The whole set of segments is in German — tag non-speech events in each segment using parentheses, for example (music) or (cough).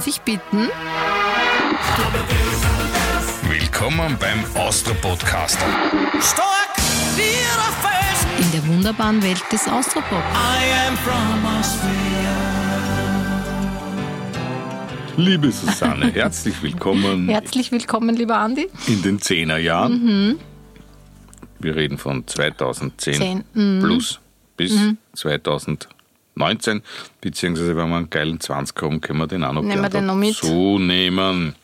Darf ich bitten? Willkommen beim Austro-Podcaster. Stark wie. In der wunderbaren Welt des Austropop. I am from Austria. Liebe Susanne, (laughs) herzlich willkommen Herzlich willkommen, lieber Andi. in den Zehnerjahren. Wir reden von 2010 Zehn, mhm. plus bis 2019, beziehungsweise wenn wir einen geilen 20 haben, können wir den auch noch Nehmen wir den noch mit. dazu nehmen.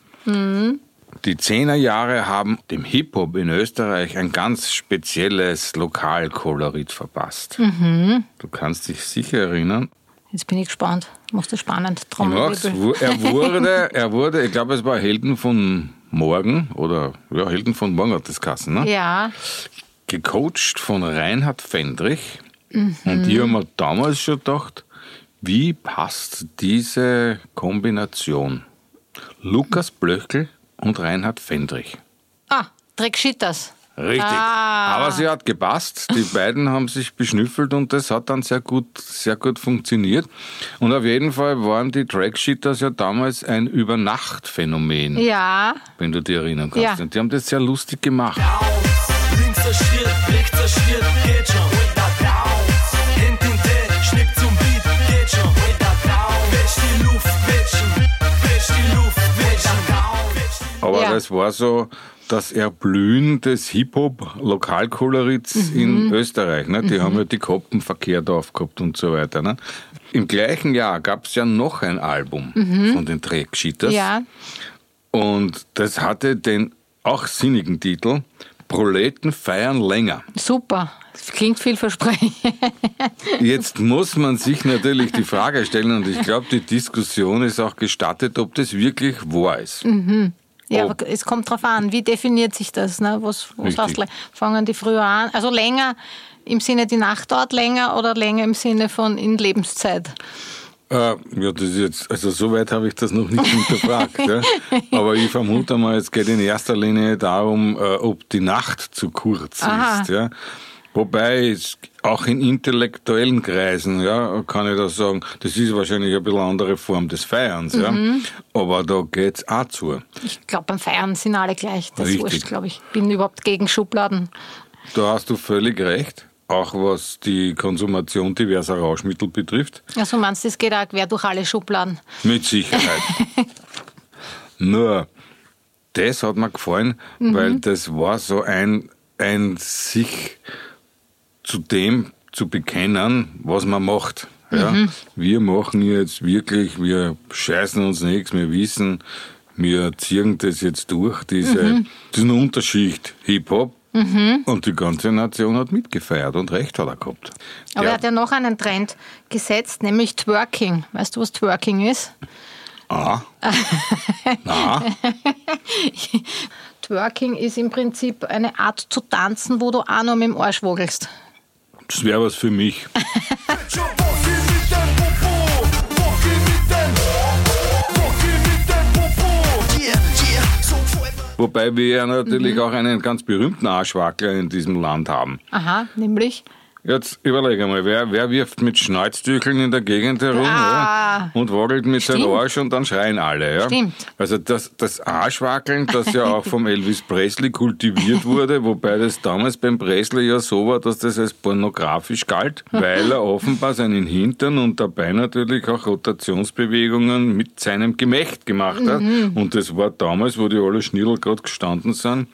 Die Zehnerjahre haben dem Hip-Hop in Österreich ein ganz spezielles Lokalkolorit verpasst. Mhm. Du kannst dich sicher erinnern, Jetzt bin ich gespannt. Machst du spannend. Trommelwirbel. Er (laughs) wurde, er wurde, ich glaube, es war Helden von Morgen oder ja, Helden von Morgen hat das Kassen, ne? Ja, Gecoacht von Reinhard Fendrich. Mhm. Und ich habe mir damals schon gedacht, wie passt diese Kombination? Lukas Blöchel und Reinhard Fendrich. ah, Dreck Schitters. Richtig. Ah. Aber sie hat gepasst. Die (laughs) beiden haben sich beschnüffelt und das hat dann sehr gut, sehr gut funktioniert. Und auf jeden Fall waren die Trackshitters ja damals ein Übernachtphänomen, Ja, wenn du dich erinnern kannst. Ja. Und die haben das sehr lustig gemacht. Links ein Schritt, rechts ein Schritt, geht schon. Aber Ja. das war so das Erblühen des Hip-Hop-Lokalkolorits in Österreich. Ne? Die haben ja die Koppen verkehrt aufgehabt und so weiter. Ne? Im gleichen Jahr gab es ja noch ein Album von den Trackshitters. ja. Und das hatte den auch sinnigen Titel Proleten feiern länger. Super. Das klingt vielversprechend. Jetzt muss man sich natürlich die Frage stellen, und ich glaube, die Diskussion ist auch gestattet, ob das wirklich wahr ist. Ja, aber es kommt drauf an, wie definiert sich das? Ne? Was, was heißt, fangen die früher an? Also länger im Sinne, die Nacht dauert länger oder länger im Sinne von in Lebenszeit? Äh, ja, das ist jetzt, also soweit habe ich das noch nicht hinterfragt. ja. (laughs) Aber ich vermute mal, es geht in erster Linie darum, äh, ob die Nacht zu kurz Aha. ist. Ja. Wobei es auch in intellektuellen Kreisen, ja, kann ich das sagen, das ist wahrscheinlich ein bisschen eine andere Form des Feierns, ja. Mhm. Aber da geht's auch zu. Ich glaube, beim Feiern sind alle gleich. Das ist Richtig. wurscht, glaube ich. Bin überhaupt gegen Schubladen. Da hast du völlig recht. Auch was die Konsumation diverser Rauschmittel betrifft. Also meinst du, das geht auch quer durch alle Schubladen? Mit Sicherheit. (laughs) Nur, das hat mir gefallen, Mhm. weil das war so ein, ein sich zu dem zu bekennen, was man macht. Ja? Mhm. Wir machen jetzt wirklich, wir scheißen uns nichts, wir wissen, wir ziehen das jetzt durch, diese, Mhm. diesen Unterschicht Hip-Hop. Und die ganze Nation hat mitgefeiert und recht hat er gehabt. Aber Ja. er hat ja noch einen Trend gesetzt, nämlich Twerking. Weißt du, was Twerking ist? Ah. (laughs) Na, Twerking ist im Prinzip eine Art zu tanzen, wo du auch noch mit dem Arsch wogelst. Das wäre was für mich. (laughs) Wobei wir ja natürlich auch einen ganz berühmten Arschwackler in diesem Land haben. Aha, nämlich? Jetzt überlege mal, wer, wer wirft mit Schnalzdücheln in der Gegend herum Ah. ja, und wackelt mit seinem. Arsch und dann schreien alle. Ja? Stimmt. Also das, das Arschwackeln, das ja auch vom Elvis Presley kultiviert wurde, wobei das damals beim Presley ja so war, dass das als pornografisch galt, weil er offenbar seinen Hintern und dabei natürlich auch Rotationsbewegungen mit seinem Gemächt gemacht hat. Mhm. Und das war damals, wo die alle Schnittel gerade gestanden sind,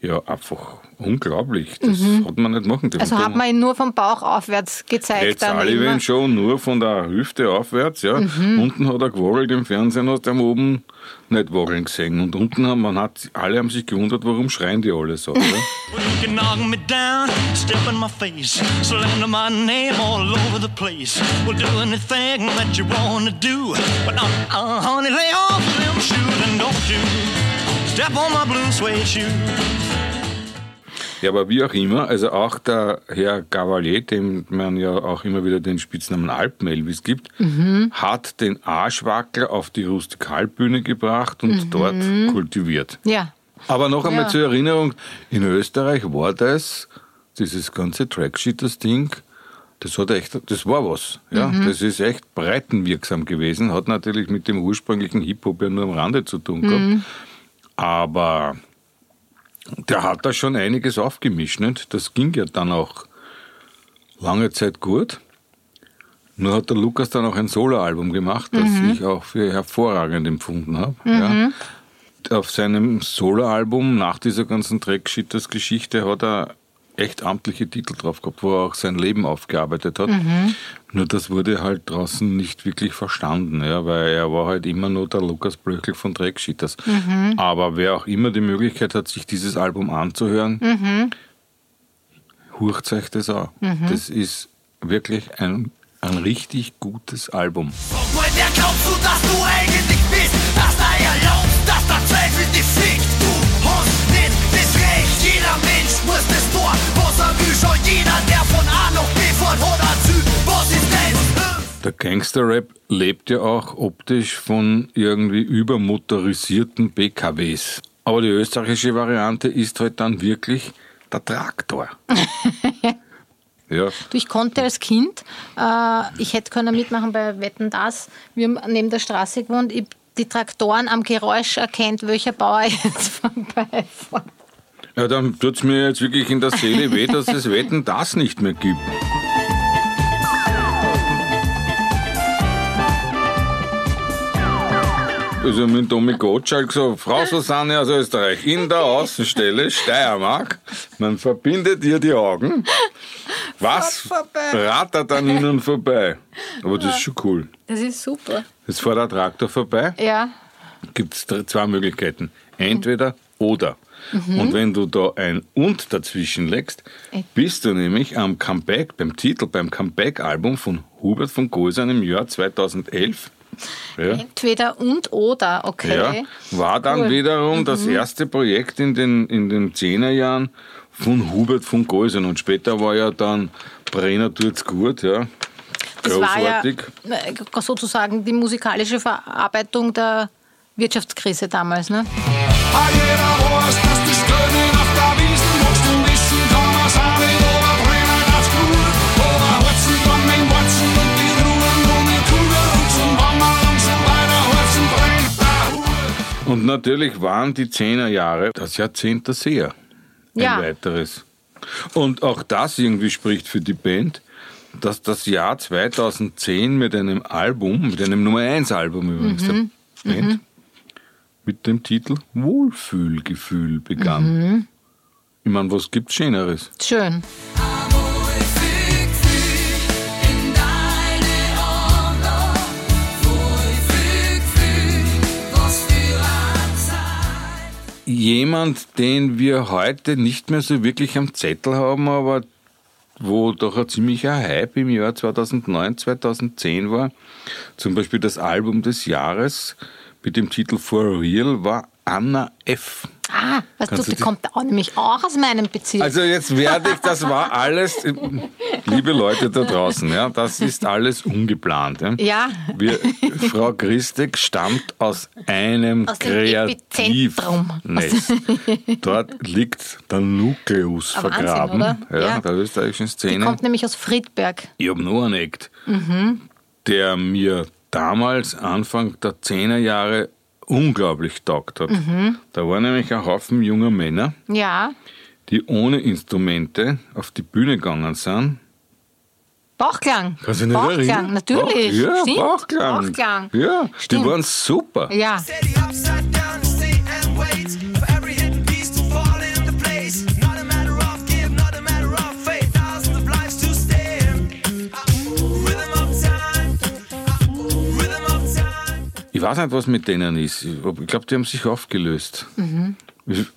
ja einfach unglaublich. Das hat man nicht machen dürfen. Mhm. Also hat man ihn nur vom Bauch aufwärts gezeigt. Jetzt wenn schon nur von der Hüfte aufwärts, ja. Unten hat er gewackelt im Fernsehen, hast du am oben nicht wackeln gesehen. Und unten haben, man hat, alle haben sich gewundert, warum schreien die alle so. (laughs) Step on my blue suede shoe. Ja, aber wie auch immer, also auch der Herr Gavalier, dem man ja auch immer wieder den Spitznamen Alpen-Elvis gibt, hat den Arschwackler auf die Rustikalbühne gebracht und dort kultiviert. Ja. Aber noch einmal Ja. zur Erinnerung, in Österreich war das, dieses ganze Trackshitters-Ding, Das hat echt, das war was. Ja, Mhm. das ist echt breitenwirksam gewesen. Hat natürlich mit dem ursprünglichen Hip-Hop ja nur am Rande zu tun gehabt. Mhm. Aber der hat da schon einiges aufgemischt. Nicht? Das ging ja dann auch lange Zeit gut. Nur hat der Lukas dann auch ein Soloalbum gemacht, das Mhm. ich auch für hervorragend empfunden habe. Ja. Auf seinem Soloalbum nach dieser ganzen Dreckschitters-Geschichte hat er echt amtliche Titel drauf gehabt, wo er auch sein Leben aufgearbeitet hat. Nur das wurde halt draußen nicht wirklich verstanden, ja, weil er war halt immer nur der Lukas Blöchel von Dreckschitters. Aber wer auch immer die Möglichkeit hat, sich dieses Album anzuhören, hurcht euch das an. Das ist wirklich ein, ein richtig gutes Album. Woher glaubst du, dass du eigentlich bist? Dass da erlaubst, dass der Zweifel dich fickt. Der Gangster-Rap lebt ja auch optisch von irgendwie übermotorisierten PKWs. Aber die österreichische Variante ist halt dann wirklich der Traktor. (laughs) ja, Du, ich konnte als Kind, äh, ich hätte können mitmachen bei Wetten das. Wir haben neben der Straße gewohnt. Ich, die Traktoren am Geräusch erkennt, welcher Bauer (laughs) jetzt vorbeifährt. ja dann tut's mir jetzt wirklich in der Seele weh, dass es Wetten das nicht mehr gibt. Also mit Tommy Gottschalk so, Frau (laughs) Susanne aus Österreich, in der Außenstelle Steiermark, man verbindet ihr die Augen. Was vorbei. rattert an ihnen vorbei? Aber das ist schon cool. Das ist super. Jetzt fährt der Traktor vorbei, Ja, gibt es zwei Möglichkeiten. Entweder oder. Und wenn du da ein Und dazwischen legst, bist du nämlich am Comeback, beim Titel, beim Comeback-Album von Hubert von Goisern im Jahr 2011. Ja. entweder und oder, Ja, okay. war dann Cool. wiederum das erste Projekt in den, in den 10er Jahren von Hubert von Goisern. Und später war ja dann Brenner tut's gut, ja. Das war ja Großartig. äh, sozusagen die musikalische Verarbeitung der Wirtschaftskrise damals. Ne? Und natürlich waren die Zehnerjahre das Jahrzehnt der Seher. Ein Ja. weiteres. Und auch das irgendwie spricht für die Band, dass das Jahr 2010 mit einem Album, mit einem Nummer 1 Album übrigens Mhm. der Band, mit dem Titel Wohlfühlgefühl begann. Mhm. Ich meine, was gibt's Schöneres? Schön. Jemand, den wir heute nicht mehr so wirklich am Zettel haben, aber wo doch ein ziemlicher Hype im Jahr 2009, 2010 war. Zum Beispiel das Album des Jahres mit dem Titel For Real war Anna F. Ah, weißt Kannst du, die die- kommt auch nämlich auch aus meinem Bezirk. Also jetzt werde ich, das war (laughs) alles, liebe Leute da draußen, ja, das ist alles ungeplant. Ja. Ja. Wir, Frau Christek stammt aus einem Aus. Kreativnest. Dort liegt der Nukleus Ein Wahnsinn, vergraben oder? Ja, Ja. der österreichischen die Szene. kommt nämlich aus Friedberg. Ich habe noch einen Act, Mhm. der mir damals, Anfang der 10er Jahre, unglaublich taugt hat. Mhm. Da war nämlich ein Haufen junger Männer, Ja, die ohne Instrumente auf die Bühne gegangen sind. Bauchklang. Kannst du nicht Bauchklang, erinnern? natürlich. Bauch, ja, Stimmt. Bauchklang. Bauchklang. Ja, Stimmt. die waren super. Ja, Ich weiß nicht, was mit denen ist. Ich glaube, die haben sich aufgelöst.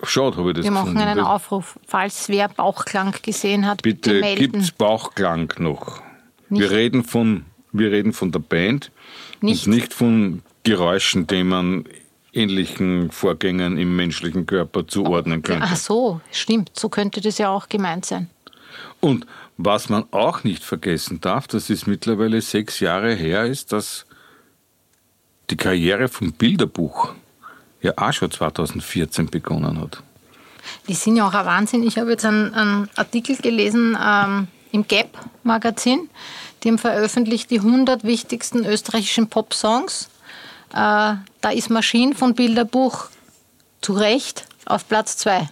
Schade, habe ich das Mhm. wir machen gefunden. einen Aufruf. Falls wer Bauchklang gesehen hat, bitte, Bitte melden. gibt's Bauchklang noch. Nicht. Wir reden von, wir reden von der Band Nicht. und nicht von Geräuschen, die man ähnlichen Vorgängen im menschlichen Körper zuordnen könnte. Ach so, stimmt. So könnte das ja auch gemeint sein. Und was man auch nicht vergessen darf, das ist mittlerweile sechs Jahre her, ist, dass die Karriere vom Bilderbuch ja auch schon 2014 begonnen hat. Die sind ja auch ein Wahnsinn. Ich habe jetzt einen, einen Artikel gelesen, ähm, im Gap-Magazin. Die haben veröffentlicht die 100 wichtigsten österreichischen Pop-Songs. Äh, da ist Maschine von Bilderbuch zu Recht auf Platz 2.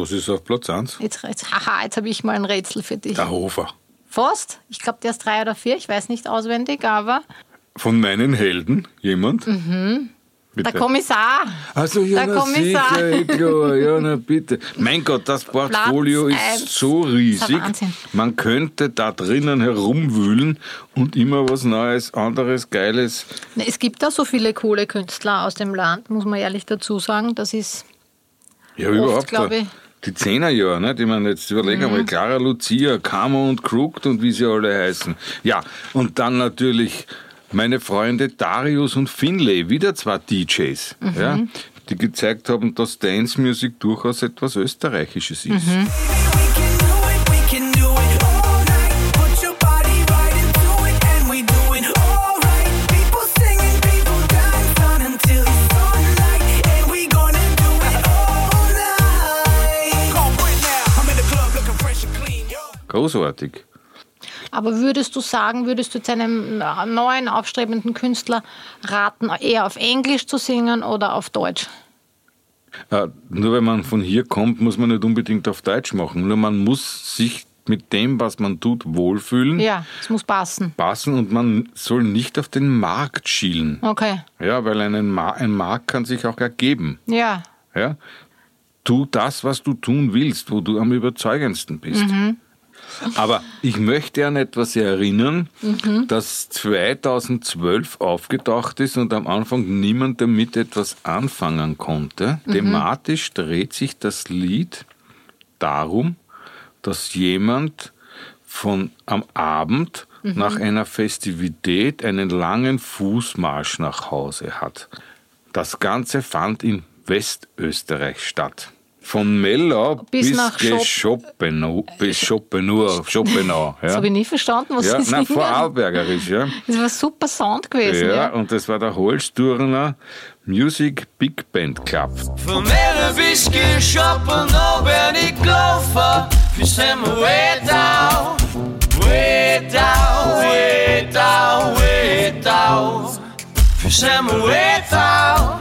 was ist auf Platz 1? Jetzt, jetzt, haha, jetzt habe ich mal ein Rätsel für dich. Der Hofer. Fast. Ich glaube, der ist drei oder vier. Ich weiß nicht auswendig, aber Von meinen Helden jemand? Bitte. Mhm. der Kommissar. Also ja, Der na Kommissar. sicher, klar, (laughs) ja, na bitte. Mein Gott, das Portfolio Platz ist eins. so riesig. Ist. Man könnte da drinnen herumwühlen und immer was Neues, anderes, Geiles. Ne, Es gibt da so viele coole Künstler aus dem Land, muss man ehrlich dazu sagen. Das ist Ja, überhaupt. glaub ich. Mhm. Die Zehnerjahre, ne? die man jetzt überlegen einmal, Clara Lucia, Kammer und Crooked und wie sie alle heißen. Ja, und dann natürlich meine Freunde Darius und Finlay, wieder zwei DJs, Mhm. ja, die gezeigt haben, dass Dance Music durchaus etwas Österreichisches ist. We Großartig. Aber würdest du sagen, würdest du jetzt einem neuen, aufstrebenden Künstler raten, eher auf Englisch zu singen oder auf Deutsch? Äh, nur wenn man von hier kommt, muss man nicht unbedingt auf Deutsch machen. Nur man muss sich mit dem, was man tut, wohlfühlen, Ja, es muss passen. passen und man soll nicht auf den Markt schielen. Okay. Ja, weil einen Ma ein Markt kann sich auch ergeben. Ja. Ja? Tu das, was du tun willst, wo du am überzeugendsten bist. Aber ich möchte an etwas erinnern, das 2012 aufgetaucht ist und am Anfang niemand damit etwas anfangen konnte. Thematisch dreht sich das Lied darum, dass jemand von am Abend nach einer Festivität einen langen Fußmarsch nach Hause hat. Das Ganze fand in Westösterreich statt. Von Mellau Bis bis, nach Schop- Schopenau, bis Schopenau, (laughs) Schopenau. Das Ja, habe ich nie verstanden, was ja sie na, singen. Vorarlbergerisch, ja. Das war super Sound gewesen. Ja, Ja. und das war der Holsturner Music Big Band Club. Von mir bis geschoppen, da bin ich gelaufen. Wir sind way down, way down, way down, way down. Wir sind way down,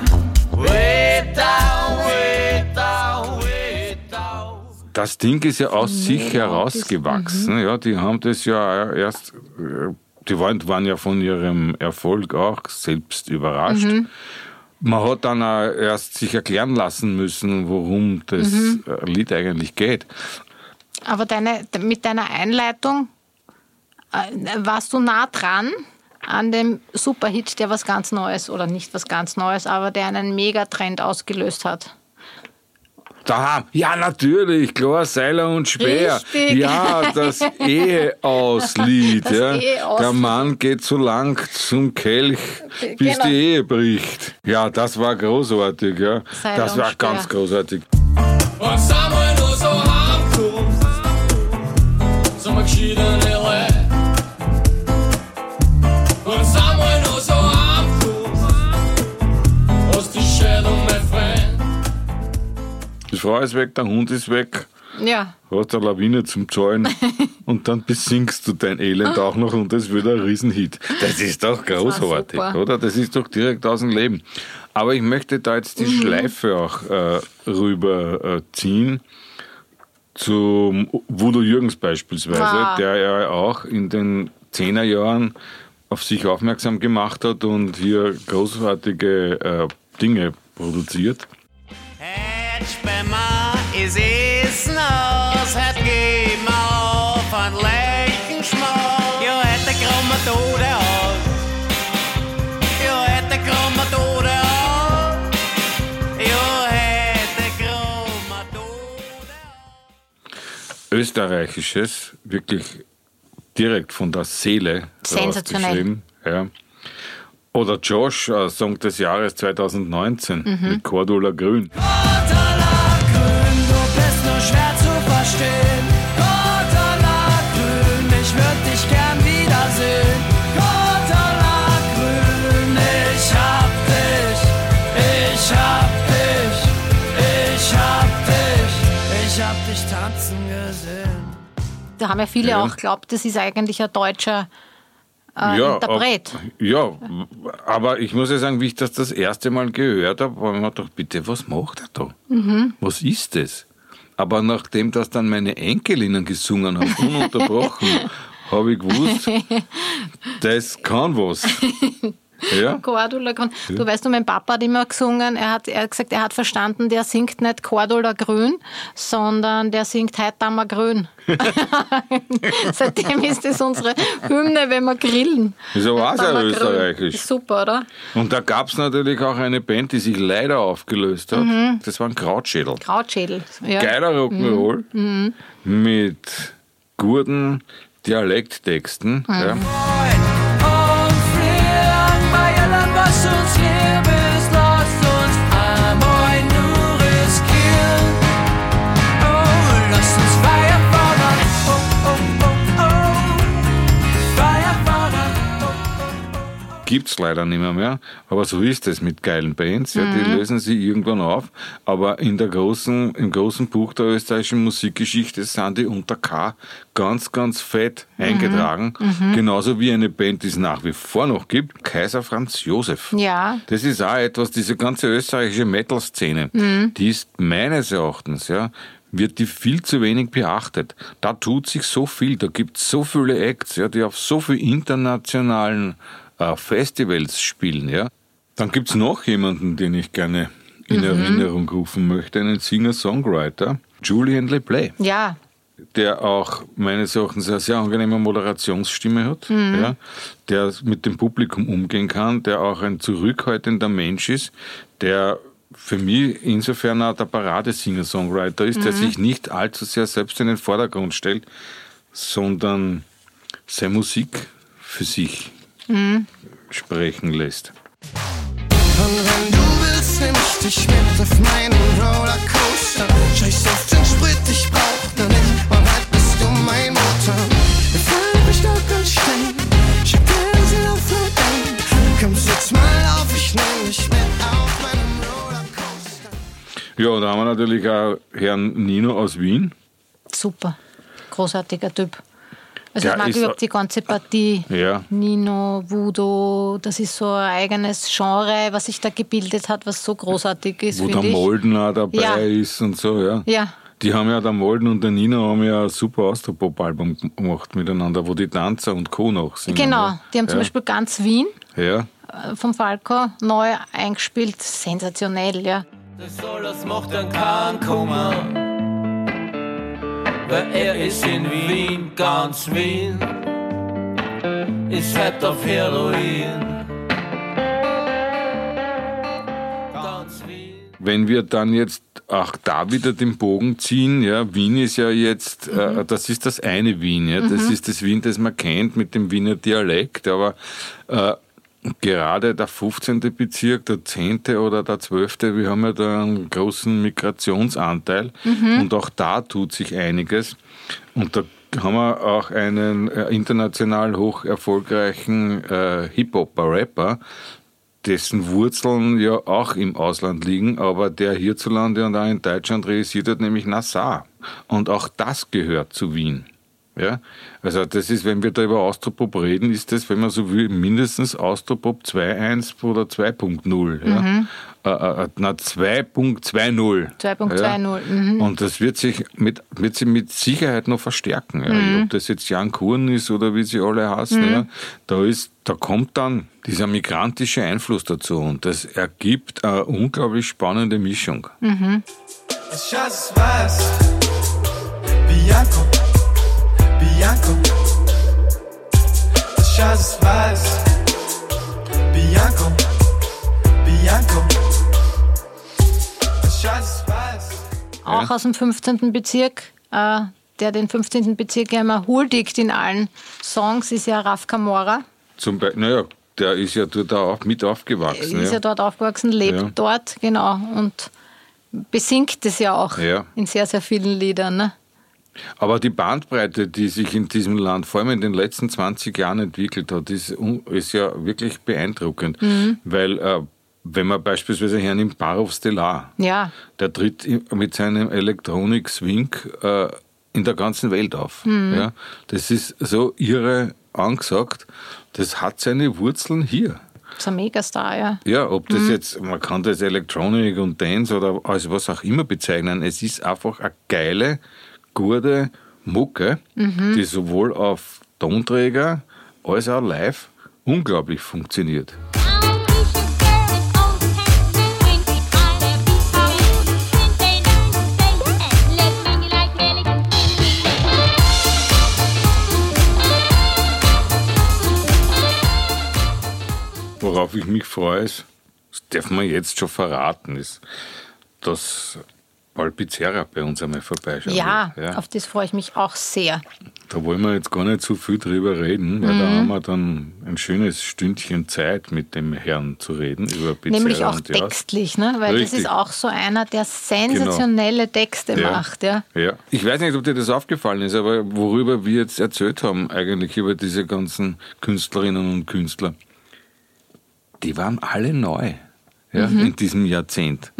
Das Ding ist ja aus sich Mhm. herausgewachsen. Ja, die haben das ja erst, die waren, waren ja von ihrem Erfolg auch selbst überrascht. Mhm. Man hat dann auch erst sich erklären lassen müssen, worum das Mhm. Lied eigentlich geht. Aber deine, mit deiner Einleitung äh, warst du nah dran an dem Superhit, der was ganz Neues, oder nicht was ganz Neues, aber der einen Megatrend ausgelöst hat. Da, ja, natürlich, klar, Seiler und Speer. Richtig. Ja, das (laughs) Eheauslied. Das ja. Eheauslied. Der Mann geht so lang zum Kelch, bis Genau. die Ehe bricht. Ja, das war großartig, ja. Seiler das war Speer. ganz großartig. Und Samuel Frau ist weg, der Hund ist weg, Ja, hast eine Lawine zum Zahlen (laughs) und dann besingst du dein Elend auch noch und das wird ein Riesenhit. Das ist doch großartig, super. oder? Das ist doch direkt aus dem Leben. Aber ich möchte da jetzt die Mhm. Schleife auch äh, rüber äh, zum Voodoo Jürgens beispielsweise, Ah. der ja auch in den Zehnerjahren auf sich aufmerksam gemacht hat und hier großartige äh, Dinge produziert. Mij is is naas, het geht mir auf an leichten Schmaus. Jo, het de kromme Tode aus. Jo, het de kromme Tode aus. Jo, het de kromme Tode aus. österreichisches, wirklich direkt von der Seele Sensationell. Ja. Oder Josh, äh, Song des Jahres 2019 mhm. mit Cordula Grün. Cordula Grün, du bist nur schwer zu verstehen. Cordula Grün, ich würde dich gern wiedersehen. Cordula Grün, ich hab dich, ich hab dich, ich hab dich, ich hab dich tanzen gesehen. Da haben ja viele ja. auch geglaubt, das ist eigentlich ein deutscher äh, Interpret. Ab, ja, aber ich muss ja sagen, wie ich das das erste Mal gehört habe, habe ich mir gedacht, bitte, was macht er da? Mhm. Was ist das? Aber nachdem das dann meine Enkelinnen gesungen haben, ununterbrochen, (laughs) habe ich gewusst, das kann was. (laughs) Ja? Cordula Grün. Du weißt, mein Papa hat immer gesungen, er hat, er hat gesagt, er hat verstanden, der singt nicht Cordula Grün, sondern der singt Heidammer Grün. (laughs) Seitdem ist das unsere Hymne, wenn wir grillen. Ist aber auch sehr österreichisch. Ist super, oder? Und da gab es natürlich auch eine Band, die sich leider aufgelöst hat. Das waren Krautschädel. Krautschädel. Ja. Geiler Rock'n'Roll mit guten Dialekttexten. Ja. Und frieren bei allem, Oh, Gibt's leider nicht mehr, mehr. Aber so ist es mit geilen Bands. Ja, die lösen sie irgendwann auf. Aber in der großen, im großen Buch der österreichischen Musikgeschichte sind die unter K ganz, ganz fett eingetragen. Genauso wie eine Band, die es nach wie vor noch gibt, Kaiser Franz Josef. Ja. Das ist auch etwas, diese ganze österreichische Metal-Szene, die ist meines Erachtens, ja, wird die viel zu wenig beachtet. Da tut sich so viel, da gibt es so viele Acts, ja, die auf so vielen internationalen Festivals spielen. Ja. Dann gibt's noch jemanden, den ich gerne in Erinnerung rufen möchte, einen Singer-Songwriter, Julian LePlay Ja, der auch meines Erachtens eine sehr angenehme Moderationsstimme hat, ja, der mit dem Publikum umgehen kann, der auch ein zurückhaltender Mensch ist, der für mich insofern auch der Paradesinger-Songwriter ist, der sich nicht allzu sehr selbst in den Vordergrund stellt, sondern seine Musik für sich sprechen lässt. Und wenn du willst, nehm ich dich mit auf meinen Rollercoaster. Scheiß auf den Sprit, ich brauch da nicht. Und halt bist du mein Motor. Wir fallen durch Stock und Stein. Schick dir sie auf und ein. Komm, sitz mal auf, ich nehm dich mit auf meinen Rollercoaster. Ja, da haben wir natürlich auch Herrn Nino aus Wien. super. Großartiger Typ. Also ich mag überhaupt die ganze Partie. Ja. Nino, Voodoo, das ist so ein eigenes Genre, was sich da gebildet hat, was so großartig ist, wo der. Molden auch dabei Ja. ist und so, ja. Ja. Die haben ja, der Molden und der Nino haben ja ein super Austropop-Album gemacht miteinander, wo die Tanzer und Co. noch singen. Genau, die haben zum. Beispiel ganz Wien Ja, äh, vom Falco neu eingespielt. Sensationell, ja. Das soll, das macht dann keinen Kummer. Weil er ist in Wien, ganz Wien. Ist halt auf Heroin. Ganz Wien. wenn wir dann jetzt auch da wieder den Bogen ziehen, ja, Wien ist ja jetzt, äh, das ist das eine Wien, ja, das ist das Wien, das man kennt mit dem Wiener Dialekt, aber äh, gerade der 15. Bezirk, der 10. oder der 12., wir haben ja da einen großen Migrationsanteil und auch da tut sich einiges und da haben wir auch einen äh, international hoch erfolgreichen äh, Hip-Hopper, Rapper, dessen Wurzeln ja auch im Ausland liegen, aber der hierzulande und auch in Deutschland realisiert hat, nämlich Nassau. Und auch das gehört zu Wien. Ja, also das ist, wenn wir da über Austropop reden, ist das, wenn man so will, mindestens Austropop 2.1 oder 2.0. Ja? Äh, äh, na, 2.20. 2.20, mhm. Und das wird sich mit, wird sich mit Sicherheit noch verstärken. Ja? Ob das jetzt Jan Kuhn ist oder wie sie alle heißen, ja? da, ist, da kommt dann dieser migrantische Einfluss dazu und das ergibt eine unglaublich spannende Mischung. Das Schatz weiß, Bianco, Bianco. Das Schatz weiß, Bianco, Bianco. Das Schatz weiß. Auch aus dem 15. Bezirk, äh, der den 15. Bezirk ja immer huldigt in allen Songs, ist ja Raf Kamora. Zum Beispiel, naja, der ist ja dort auch mit aufgewachsen. ist ja dort aufgewachsen, lebt Ja. dort, genau. Und besingt es ja auch Ja. in sehr, sehr vielen Liedern. Ne? Aber die Bandbreite, die sich in diesem Land vor allem in den letzten 20 Jahren entwickelt hat, ist, ist ja wirklich beeindruckend. Weil äh, wenn man beispielsweise hernimmt Barov Stellar, Ja, der tritt mit seinem Electronic Swing äh, in der ganzen Welt auf. Ja, das ist so irre angesagt. Das hat seine Wurzeln hier. ist ein Megastar, ja. Ja, ob das jetzt, man kann das Electronic und Dance oder als was auch immer bezeichnen, es ist einfach eine geile, gute Mucke, die sowohl auf Tonträger als auch live unglaublich funktioniert. Worauf ich mich freue, ist, das darf man jetzt schon verraten, ist, dass Alpizerra bei uns einmal vorbeischaut. Ja, wird. auf das freue ich mich auch sehr. Da wollen wir jetzt gar nicht so viel drüber reden, weil Mhm. da haben wir dann ein schönes Stündchen Zeit, mit dem Herrn zu reden über Pizzeria Nämlich auch textlich, ne? weil das Richtig. ist auch so einer, der sensationelle Texte Ja. macht. Ja. Ja. Ich weiß nicht, ob dir das aufgefallen ist, aber worüber wir jetzt erzählt haben, eigentlich über diese ganzen Künstlerinnen und Künstler, die waren alle neu. Ja, Mhm. in diesem Jahrzehnt.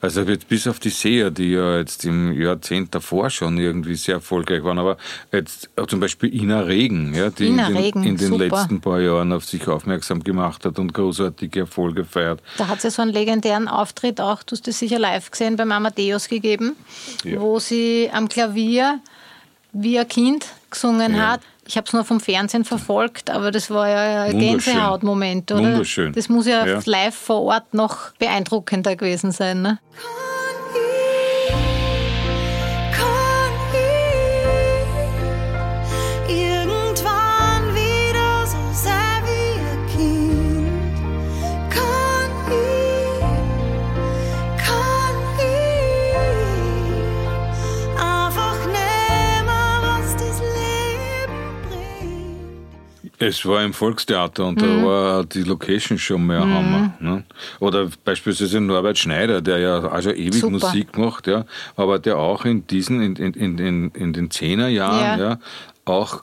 Also jetzt bis auf die Seher, die ja jetzt im Jahrzehnt davor schon irgendwie sehr erfolgreich waren, aber jetzt auch zum Beispiel Ina Regen, ja, die Ina in den, Regen, in den letzten paar Jahren auf sich aufmerksam gemacht hat und großartige Erfolge feiert. Da hat es ja so einen legendären Auftritt auch, du hast das sicher live gesehen, beim Amadeus gegeben, Ja. wo sie am Klavier wie ein Kind gesungen Ja. hat. Ich habe es nur vom Fernsehen verfolgt, aber das war ja ein. Gänsehautmoment, oder? Wunderschön. Das muss ja, Ja. live vor Ort noch beeindruckender gewesen sein. Ne? Es war im Volkstheater und Mhm. da war die Location schon mehr Hammer. Ne? Oder beispielsweise Norbert Schneider, der ja auch schon ewig Super. Musik macht, ja, aber der auch in diesen, in, in, in, in, in den Zehnerjahren Ja. ja. auch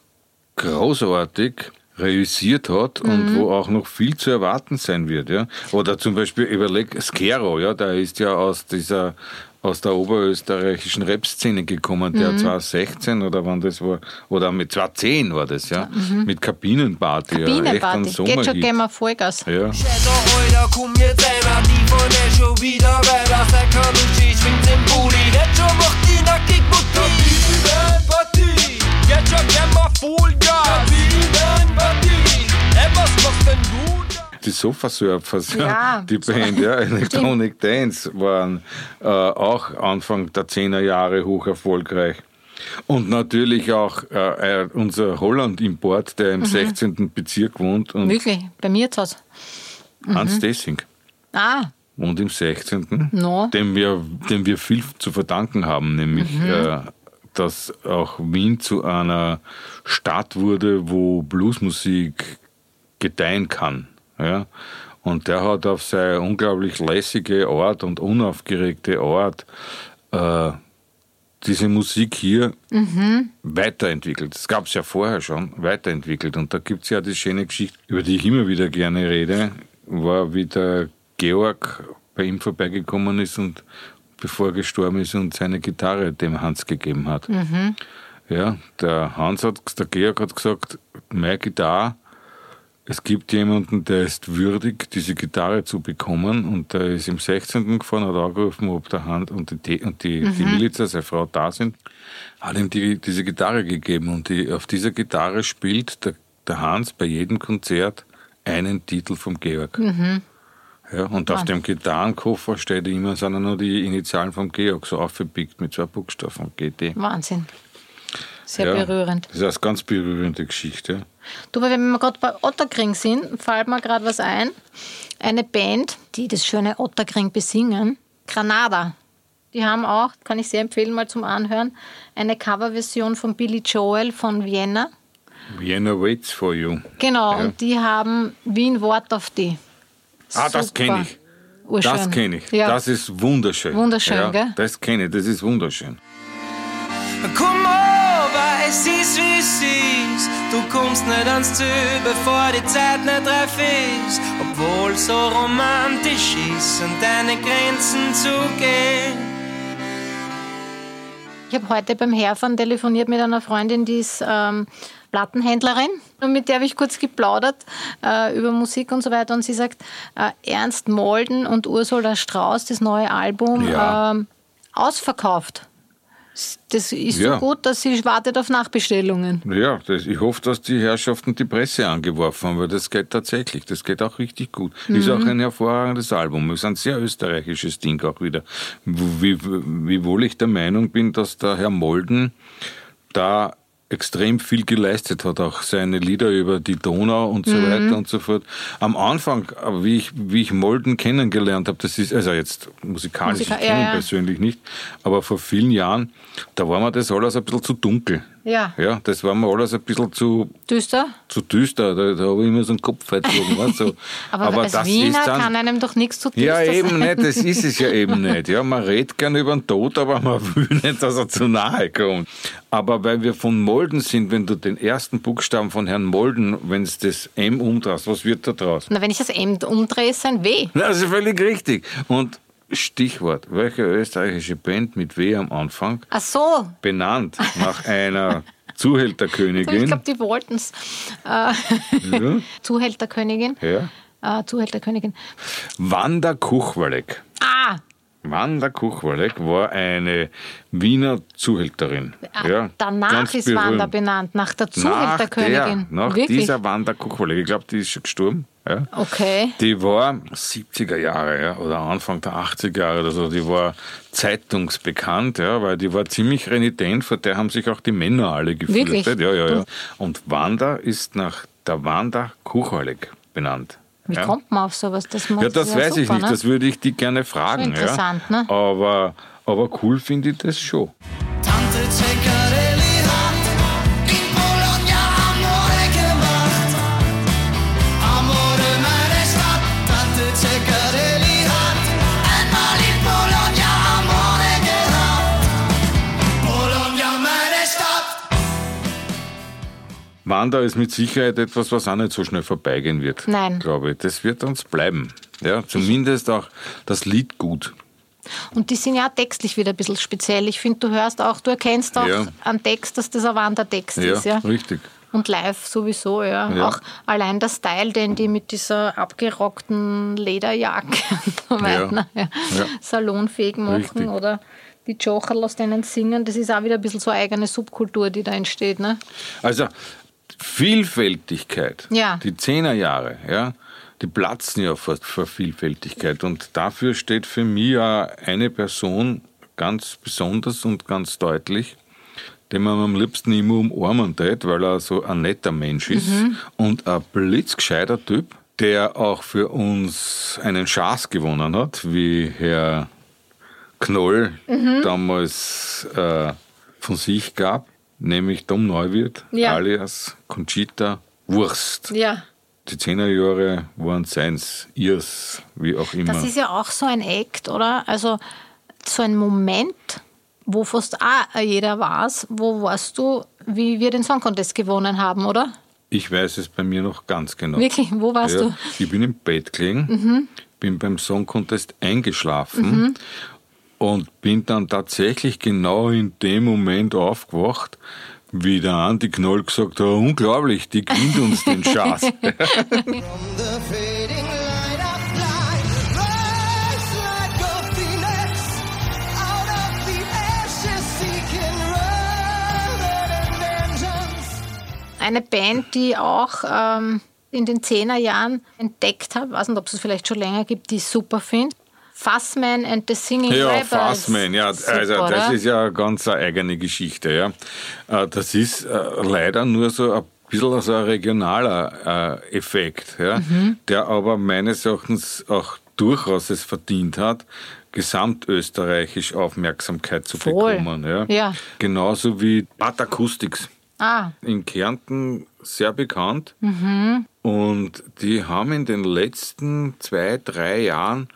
großartig reüssiert hat und Mhm. wo auch noch viel zu erwarten sein wird. Ja? Oder zum Beispiel überleg Skero, ja, der ist ja aus dieser aus der oberösterreichischen Rap-Szene gekommen, der Mhm. 2016 oder wann das war, oder mit 2010 war das, ja, mit Kabinenparty. Ja, echt ein Bienenparty. Geht schon, gehen wir Vollgas. Ja. Jetzt schon wieder weiter. Sag kann und sie schwingt im Booty. Jetzt schon macht die nackig Kabinenparty. Jetzt schon gern mal Vollgas. Kabinenparty. Ey, was machst denn du? Die Sofa Surfers, Ja. die Band, ja, Electronic Dance, waren äh, auch Anfang der 10er Jahre hoch erfolgreich. Und natürlich auch äh, äh, unser Holland-Import, der im Mhm. 16. Bezirk wohnt, und Wirklich, bei mir zu Hause. Hans Dessing Ah, wohnt im 16., No. dem, wir, dem wir viel zu verdanken haben, nämlich äh, dass auch Wien zu einer Stadt wurde, wo Bluesmusik gedeihen kann. Ja? Und der hat auf seine unglaublich lässige Art und unaufgeregte Art äh, diese Musik hier weiterentwickelt. Das gab es ja vorher schon, weiterentwickelt. Und da gibt es ja die schöne Geschichte, über die ich immer wieder gerne rede, war, wie der Georg bei ihm vorbeigekommen ist und bevor er gestorben ist und seine Gitarre dem Hans gegeben hat. Ja, der Hans hat, der Georg hat gesagt, meine Gitarre, es gibt jemanden, der ist würdig, diese Gitarre zu bekommen und der ist im 16. gefahren, hat angerufen, ob der Hans und die, und die, die Milizer, seine Frau, da sind, hat ihm die, diese Gitarre gegeben und die, auf dieser Gitarre spielt der, der Hans bei jedem Konzert einen Titel vom Georg. Ja, und auf dem Gitarrenkoffer steht immer, sind nur die Initialen vom Georg so aufgepickt mit zwei Buchstaben, GT. Wahnsinn. Sehr Ja, berührend. Das ist eine ganz berührende Geschichte. Du, weil wenn wir gerade bei Otterkring sind, fällt mir gerade was ein. Eine Band, die das schöne Otterkring besingen, Granada. Die haben auch, kann ich sehr empfehlen, mal zum Anhören, eine Coverversion von Billy Joel von Vienna. Vienna waits for you. Genau, Ja. und die haben Wien Wort auf die. Ah, das Super. kenne ich. Urschön. Das kenne ich. Ja. Das ist wunderschön. Wunderschön, ja, gell? Das kenne ich, das ist wunderschön. Komm over, es ist wie es ist. Du kommst nicht ans Ziel, bevor die Zeit nicht reif ist. Obwohl so romantisch ist und deine Grenzen zu gehen. Ich habe heute beim Herfahren telefoniert mit einer Freundin, die ist ähm, Plattenhändlerin. Und mit der habe ich kurz geplaudert äh, über Musik und so weiter. Und sie sagt, äh, Ernst Molden und Ursula Strauß, das neue Album, Ja. ähm, ausverkauft. Das ist Ja. so gut, dass sie wartet auf Nachbestellungen. Ja, das, ich hoffe, dass die Herrschaften die Presse angeworfen haben, weil das geht tatsächlich. Das geht auch richtig gut. Ist auch ein hervorragendes Album. Ist ein sehr österreichisches Ding auch wieder. Wie, wiewohl ich der Meinung bin, dass der Herr Molden da extrem viel geleistet hat, auch seine Lieder über die Donau und so weiter und so fort. Am Anfang, wie ich, wie ich Molden kennengelernt habe, das ist, also jetzt musikalisch, Musika- ich kenne ja, ihn persönlich nicht, aber vor vielen Jahren, da war mir das alles ein bisschen zu dunkel. Ja. Ja, das war mir alles ein bisschen zu, Düster. zu düster. Da, da habe ich immer so einen Kopf verzogen. weißt du. (laughs) Aber, als Wiener kann einem doch nichts zu düster Ja, eben sein. nicht, das ist es ja eben (laughs) nicht. Ja, man redet gern über den Tod, aber man (laughs) will nicht, dass er zu nahe kommt. Aber weil wir von Molden sind, wenn du den ersten Buchstaben von Herrn Molden, wenn es das M umdrehst, was wird da draus? Na, wenn ich das M umdrehe, ist ein W. Das ist völlig richtig. Und Stichwort, welche österreichische Band mit W am Anfang, Ach so. benannt nach einer (laughs) Ich Zuhälterkönigin. glaube, die wollten es. Äh, Ja. (laughs) Zuhälterkönigin. Ja. Äh, Zuhälterkönigin. Wanda Kuchwalek. Ah, Wanda Kuchwalek war eine Wiener Zuhälterin. ah, Ja, danach ist berühmt. Wanda benannt, nach der Nach, der, Zuhälterkönigin. nach Wirklich? dieser Wanda Kuchwalek. Ich glaube, die ist schon gestorben. Ja. Okay. Die war 70er Jahre ja, oder Anfang der 80er Jahre oder so. Die war zeitungsbekannt, ja, weil die war ziemlich renitent, vor der haben sich auch die Männer alle gefürchtet. Wirklich? Ja, ja, ja. Und Wanda ist nach der Wanda Kuchwalek benannt. Wie ja. kommt man auf sowas? Das, Ja, das ja weiß ich super, nicht, Ne? das würde ich die gerne fragen. Interessant, ja. ne? Aber, aber cool finde ich das schon. Tante Zeccarelli Wanda ist mit Sicherheit etwas, was auch nicht so schnell vorbeigehen wird. Nein. Glaube ich. Das wird uns bleiben. Ja, zumindest auch das Lied gut. Und die sind ja auch textlich wieder ein bisschen speziell. Ich finde, du hörst auch, du erkennst auch Ja. am Text, dass das ein Wandertext Ja, ist. Ja? richtig. Und live sowieso, ja. Ja. Auch allein der Style, den die mit dieser abgerockten Lederjacke (laughs) und so weiter ja. Ja. salonfähig machen Richtig. oder die Jocherl aus denen singen, das ist auch wieder ein bisschen so eine eigene Subkultur, die da entsteht. Ne? Also Vielfältigkeit, Ja. die Zehnerjahre, ja, die platzen ja vor, vor Vielfältigkeit. Und dafür steht für mich ja eine Person ganz besonders und ganz deutlich, den man am liebsten immer umarmen tät, weil er so ein netter Mensch ist und ein blitzgescheiter Typ, der auch für uns einen Schatz gewonnen hat, wie Herr Knoll damals äh, von sich gab, nämlich Tom Neuwirth Ja. alias Conchita Wurst. Ja. Die Zehnerjahre waren seins, ihrs, wie auch immer. Das ist ja auch so ein Act, oder? Also so ein Moment, wo fast auch jeder weiß, wo warst du, wie wir den Song Contest gewonnen haben, oder? ich weiß es bei mir noch ganz genau. Wirklich, wo warst Ja, du? Ich bin im Bett gelegen, bin beim Song Contest eingeschlafen und bin dann tatsächlich genau in dem Moment aufgewacht, wie der Andi Knoll gesagt hat, unglaublich, die gewinnt uns den (laughs) Schatz. Eine Band, die auch ähm, in den Zehnerjahren entdeckt habe, weiß nicht, ob es es vielleicht schon länger gibt, die ich super finde. Fussman and the Singing Ja, Rebels. Fassman, ja, Super, also das oder? ist ja eine ganz eine eigene Geschichte, ja. Äh, Das ist äh, leider nur so ein bisschen so ein regionaler äh, Effekt, ja, Mhm. der aber meines Erachtens auch durchaus es verdient hat, gesamtösterreichisch Aufmerksamkeit zu Voll. bekommen. Ja. Ja. Genauso wie Bad Acoustics Ah, in Kärnten sehr bekannt. Mhm. Und die haben in den letzten zwei, drei Jahren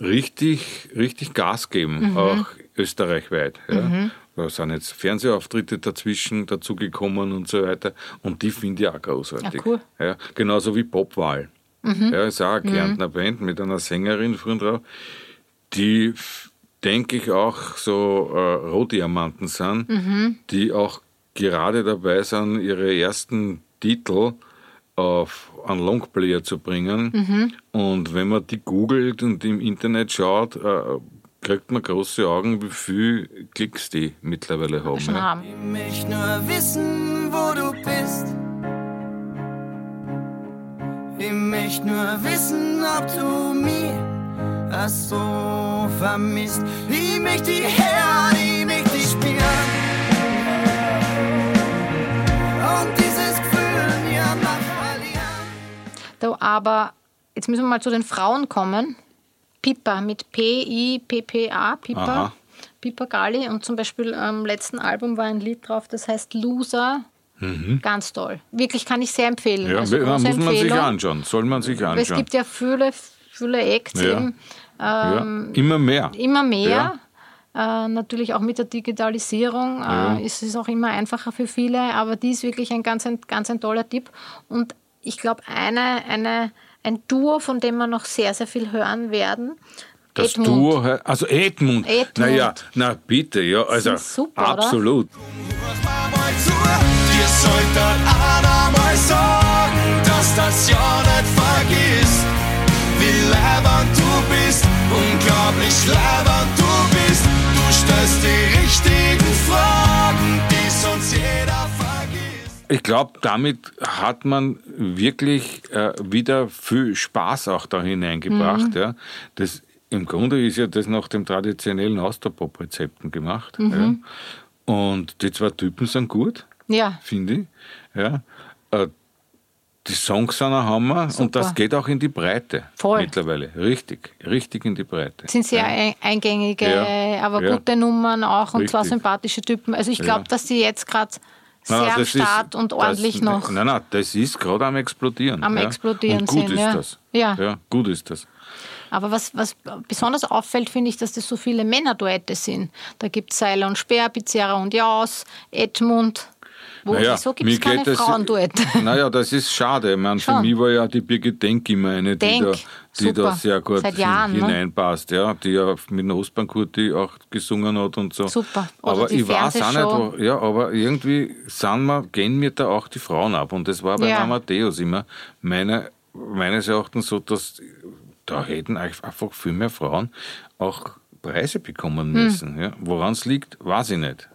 richtig, richtig Gas gegeben, auch österreichweit. Ja. Da sind jetzt Fernsehauftritte dazwischen dazugekommen und so weiter. Und die finde ich auch großartig. Ah, cool. Ja, genauso wie Popwahl. Ja, ist auch eine Kärntner Band mit einer Sängerin früher drauf, die, denke ich, auch so äh, Rohdiamanten sind, die auch gerade dabei sind, ihre ersten Titel auf einen Longplayer zu bringen. Und wenn man die googelt und im Internet schaut, äh, kriegt man große Augen, wie viel Klicks die mittlerweile haben. Schon ja. haben. Ich möchte nur wissen, wo du bist. Ich möchte nur wissen, ob du mich so vermisst. Ich möchte möchte die Da, aber jetzt müssen wir mal zu den Frauen kommen. Pippa mit P-I-P-P-A, Pippa. Aha. Pippa Gali. Und zum Beispiel am letzten Album war ein Lied drauf, das heißt Loser. Ganz toll. Wirklich kann ich sehr empfehlen. Mhm. Ja, also muss große man sich Empfehlung. anschauen. Soll man sich Aber Es anschauen. gibt ja viele, viele Acts Ja. eben. ja. Immer mehr. Immer mehr. Äh, natürlich auch mit der Digitalisierung Ja. äh, ist es auch immer einfacher für viele, aber die ist wirklich ein ganz, ein, ganz ein toller Tipp. Und ich glaube, eine, eine, ein Duo, von dem wir noch sehr, sehr viel hören werden, Das Edmund. Duo, also Edmund. Edmund. Naja, na bitte, ja, also super, oder? absolut. Zu, dir solltet einer mal sagen, dass das ja nicht vergisst, wie leibend du bist, unglaublich leibend du bist. Du stellst die richtigen Fragen, die. Ich glaube, damit hat man wirklich äh, wieder viel Spaß auch da hineingebracht. Mhm. Ja. Das, Im Grunde ist ja das nach dem traditionellen Austropop-Rezepten gemacht. Mhm. Ja. Und die zwei Typen sind gut, Ja, finde ich. Ja. Äh, die Songs sind ein Hammer und Super. das geht auch in die Breite Voll. mittlerweile. Richtig, richtig in die Breite. sind sehr ein- eingängige, Ja, aber ja. gute Nummern auch und zwar Richtig. sympathische Typen. Also ich glaube, Ja. dass die jetzt gerade sehr Nein, ist- und ordentlich das, noch. Nein, nein, das ist gerade am Explodieren. Am ja. Explodieren Und gut sind, ist ja. das. Ja. ja. Gut ist das. Aber was, was besonders auffällt, finde ich, dass das so viele Männerduette sind. Da gibt es Seiler und Speer, Pizarra und Jaus, Edmund. Wo, Naja, wieso gibt es keine geht das- Frauenduette? (laughs) Naja, das ist schade. Meine, für mich war ja die Birgit Denk immer eine, die, Denk, da, die da sehr gut Jahren, ne? hineinpasst. Ja, die ja mit dem Ostbankurti auch gesungen hat und so. Super. Oder Aber die ich weiß auch nicht, wo, ja, aber irgendwie sind wir, gehen mir da auch die Frauen ab. Und das war bei Ja. Amadeus immer meine, meines Erachtens so, dass da hätten einfach viel mehr Frauen auch Preise bekommen Hm. müssen. Ja. Woran es liegt, weiß ich nicht.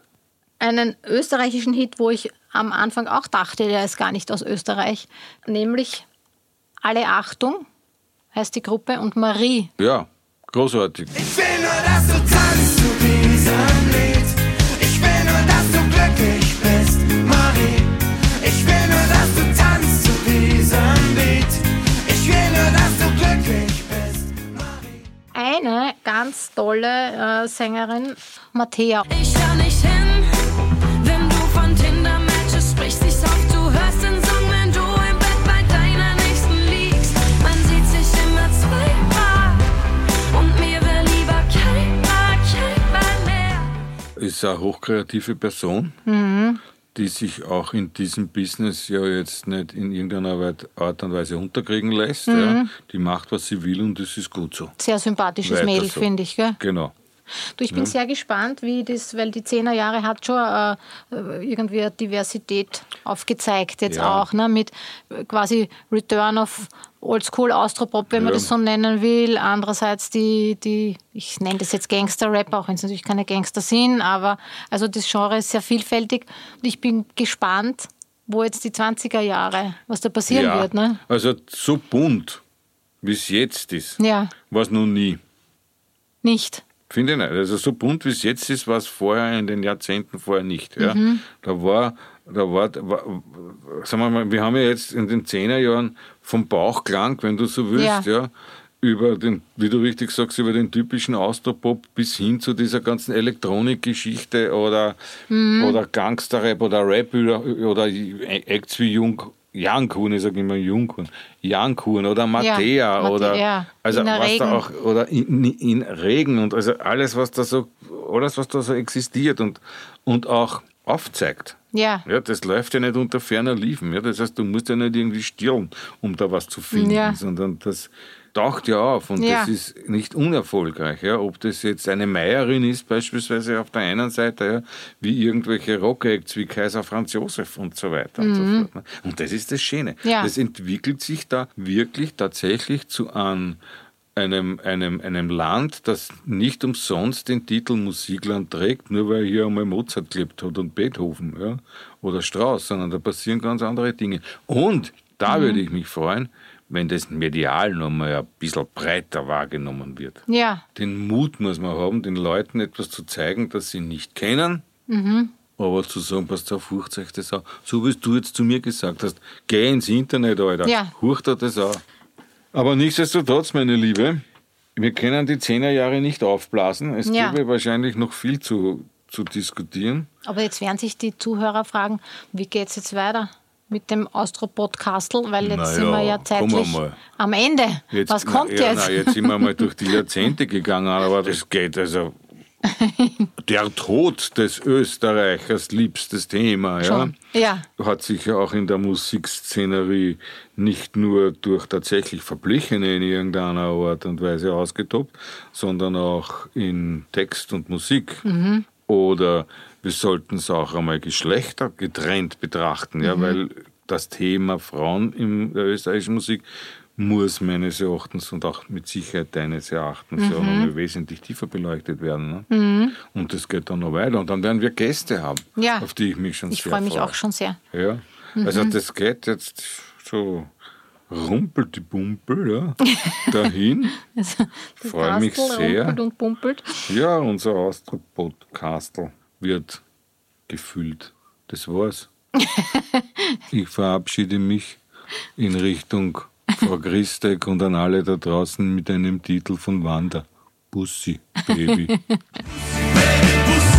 Einen österreichischen Hit, wo ich am Anfang auch dachte, der ist gar nicht aus Österreich, nämlich Alle Achtung heißt die Gruppe und Marie. Ja, großartig. Ich will nur, dass du tanzt zu diesem Lied. Ich will nur, dass du glücklich bist, Marie. Ich will nur, dass du tanzt zu diesem Lied. Ich will nur, dass du glücklich bist, Marie. Eine ganz tolle äh, Sängerin, Mattea. Ich hör nicht hin, ist eine hochkreative Person, die sich auch in diesem Business ja jetzt nicht in irgendeiner Art und Weise unterkriegen lässt. Ja. Die macht, was sie will und das ist gut so. Sehr sympathisches Mädel, so. finde ich. Gell? Genau. Du, ich bin sehr gespannt, wie das, weil die Zehnerjahre hat schon äh, irgendwie eine Diversität aufgezeigt, jetzt Ja. auch, ne, mit äh, quasi Return of Oldschool Austropop, wenn man Ja. das so nennen will. Andererseits die, die ich nenne das jetzt Gangster-Rap, auch wenn es natürlich keine Gangster sind, aber also das Genre ist sehr vielfältig und ich bin gespannt, wo jetzt die 20er Jahre, was da passieren ja. wird. Ne? Also so bunt, wie es jetzt ist, Ja, war es noch nie. nicht. Finde ich nicht. Also so bunt wie es jetzt ist, war es vorher in den Jahrzehnten vorher nicht. Ja. Mhm. Da war, da war, war, sagen wir mal, wir haben ja jetzt in den Zehnerjahren vom Bauchklang, wenn du so willst, Ja. ja. über den, wie du richtig sagst, über den typischen Austropop bis hin zu dieser ganzen Elektronikgeschichte oder, Mhm. oder Gangsterrap oder Rap oder, oder Acts wie Jung Jankuhn, ich sage immer Jungkuhn, Jankuhn oder Mattea Mate- oder ja, also in was Regen. da auch oder in, in Regen und also alles was da so alles was da so existiert und und auch aufzeigt. Ja. Ja, das läuft ja nicht unter ferner Liefen. Ja, das heißt, du musst ja nicht irgendwie stirren, um da was zu finden, Ja. sondern das taucht ja auf und Ja. das ist nicht unerfolgreich. Ja, ob das jetzt eine Meierin ist, beispielsweise auf der einen Seite, ja, wie irgendwelche Rockacts wie Kaiser Franz Josef und so weiter und so fort. ne. Und das ist das Schöne. Mhm. Ja. Das entwickelt sich da wirklich tatsächlich zu einem einem, einem, einem Land, das nicht umsonst den Titel Musikland trägt, nur weil hier einmal Mozart gelebt hat und Beethoven ja, oder Strauss, sondern da passieren ganz andere Dinge. Und da würde ich mich freuen, wenn das medial nochmal ein bisschen breiter wahrgenommen wird. Ja. Den Mut muss man haben, den Leuten etwas zu zeigen, das sie nicht kennen, aber zu sagen, passt auf, hurcht euch das an. So wie du jetzt zu mir gesagt hast, geh ins Internet, Alter, Ja. hurcht dir das an. Aber nichtsdestotrotz, meine Liebe, wir können die Zehnerjahre nicht aufblasen. Es Ja. gäbe wahrscheinlich noch viel zu, zu diskutieren. Aber jetzt werden sich die Zuhörer fragen, wie geht es jetzt weiter mit dem Austro-Podcastel? Weil jetzt Na sind wir ja, wir zeitlich mal. am Ende. Jetzt, Was kommt na, ja, jetzt? Na, jetzt sind wir mal durch die (laughs) Jahrzehnte gegangen, aber das geht also. (laughs) Der Tod des Österreichers, liebstes Thema, ja, Schon. Ja. hat sich ja auch in der Musikszenerie nicht nur durch tatsächlich Verblichene in irgendeiner Art und Weise ausgetobt, sondern auch in Text und Musik. Oder wir sollten es auch einmal Geschlechter getrennt betrachten, ja, weil das Thema Frauen in der österreichischen Musik muss meines Erachtens und auch mit Sicherheit deines Erachtens ja noch mal wesentlich tiefer beleuchtet werden. Ne? Und das geht dann noch weiter. Und dann werden wir Gäste haben, Ja. auf die ich mich schon Ich sehr freue mich freue. auch schon sehr. Ja, also das geht jetzt so rumpelt die Bumpel ja, dahin. (laughs) Freue mich sehr. rumpelt und pumpelt. Ja, unser Austro-Podcastel wird gefüllt. Das war's. (laughs) ich verabschiede mich in Richtung Frau Christek und an alle da draußen mit einem Titel von Wanda. Bussi, Baby. Baby, baby.